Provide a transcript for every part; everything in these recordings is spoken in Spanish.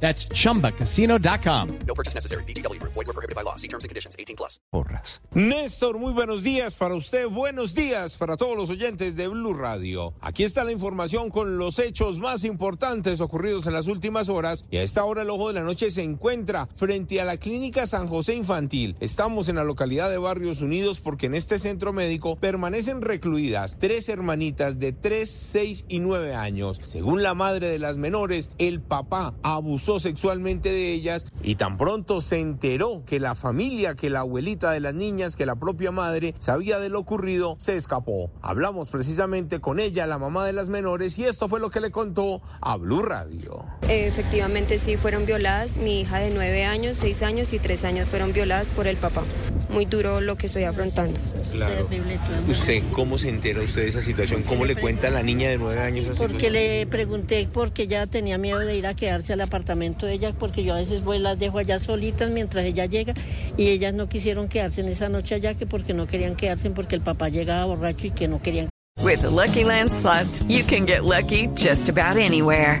That's chumbacasino.com. No purchase necessary. BGW. Void were prohibited by law. See terms and conditions. 18 plus. porras. Néstor, muy buenos días para usted, buenos días para todos los oyentes de Blue Radio. Aquí está la información con los hechos más importantes ocurridos en las últimas horas y a esta hora el ojo de la noche se encuentra frente a la clínica San José Infantil. Estamos en la localidad de Barrios Unidos porque en este centro médico permanecen recluidas tres hermanitas de 3, 6 y 9 años. Según la madre de las menores, el papá abusó sexualmente de ellas y tan pronto se enteró que la familia, que la abuelita de las niñas, que la propia madre sabía de lo ocurrido, se escapó. Hablamos precisamente con ella, la mamá de las menores, y esto fue lo que le contó a Blue Radio. Efectivamente sí fueron violadas. Mi hija de 9 años, 6 años y 3 años fueron violadas por el papá. Muy duro lo que estoy afrontando. Claro. ¿Usted cómo se entera usted de esa situación? ¿Cómo le cuenta a la niña de nueve años esa Porque situación? le pregunté porque ella tenía miedo de ir a quedarse al apartamento de ella, porque yo a veces voy las dejo allá solitas mientras ella llega y ellas no quisieron quedarse en esa noche allá que porque no querían quedarse porque el papá llegaba borracho y que no querían With the Lucky Land slots, you can get lucky just about anywhere.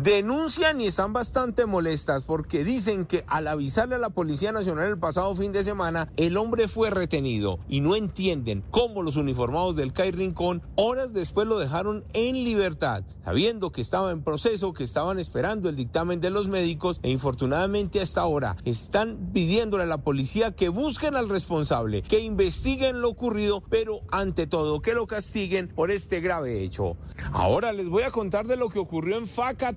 Denuncian y están bastante molestas porque dicen que al avisarle a la Policía Nacional el pasado fin de semana, el hombre fue retenido y no entienden cómo los uniformados del CAI Rincón horas después lo dejaron en libertad, sabiendo que estaba en proceso, que estaban esperando el dictamen de los médicos e infortunadamente hasta ahora están pidiéndole a la policía que busquen al responsable, que investiguen lo ocurrido, pero ante todo que lo castiguen por este grave hecho. Ahora les voy a contar de lo que ocurrió en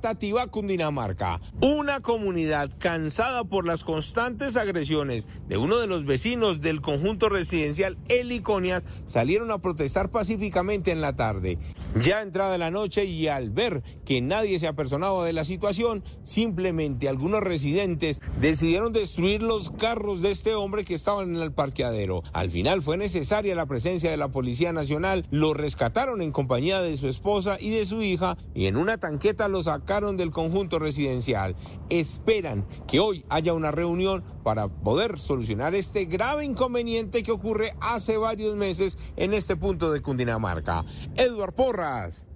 Facatativá, Cundinamarca. Una comunidad cansada por las constantes agresiones de uno de los vecinos del conjunto residencial Heliconias salieron a protestar pacíficamente en la tarde. Ya entrada la noche y al ver que nadie se apersonaba de la situación, simplemente algunos residentes decidieron destruir los carros de este hombre que estaban en el parqueadero. Al final fue necesaria la presencia de la Policía Nacional, lo rescataron en compañía de su esposa y de su hija y en una tanqueta lo del conjunto residencial. Esperan que hoy haya una reunión para poder solucionar este grave inconveniente que ocurre hace varios meses en este punto de Cundinamarca. Edward Porras,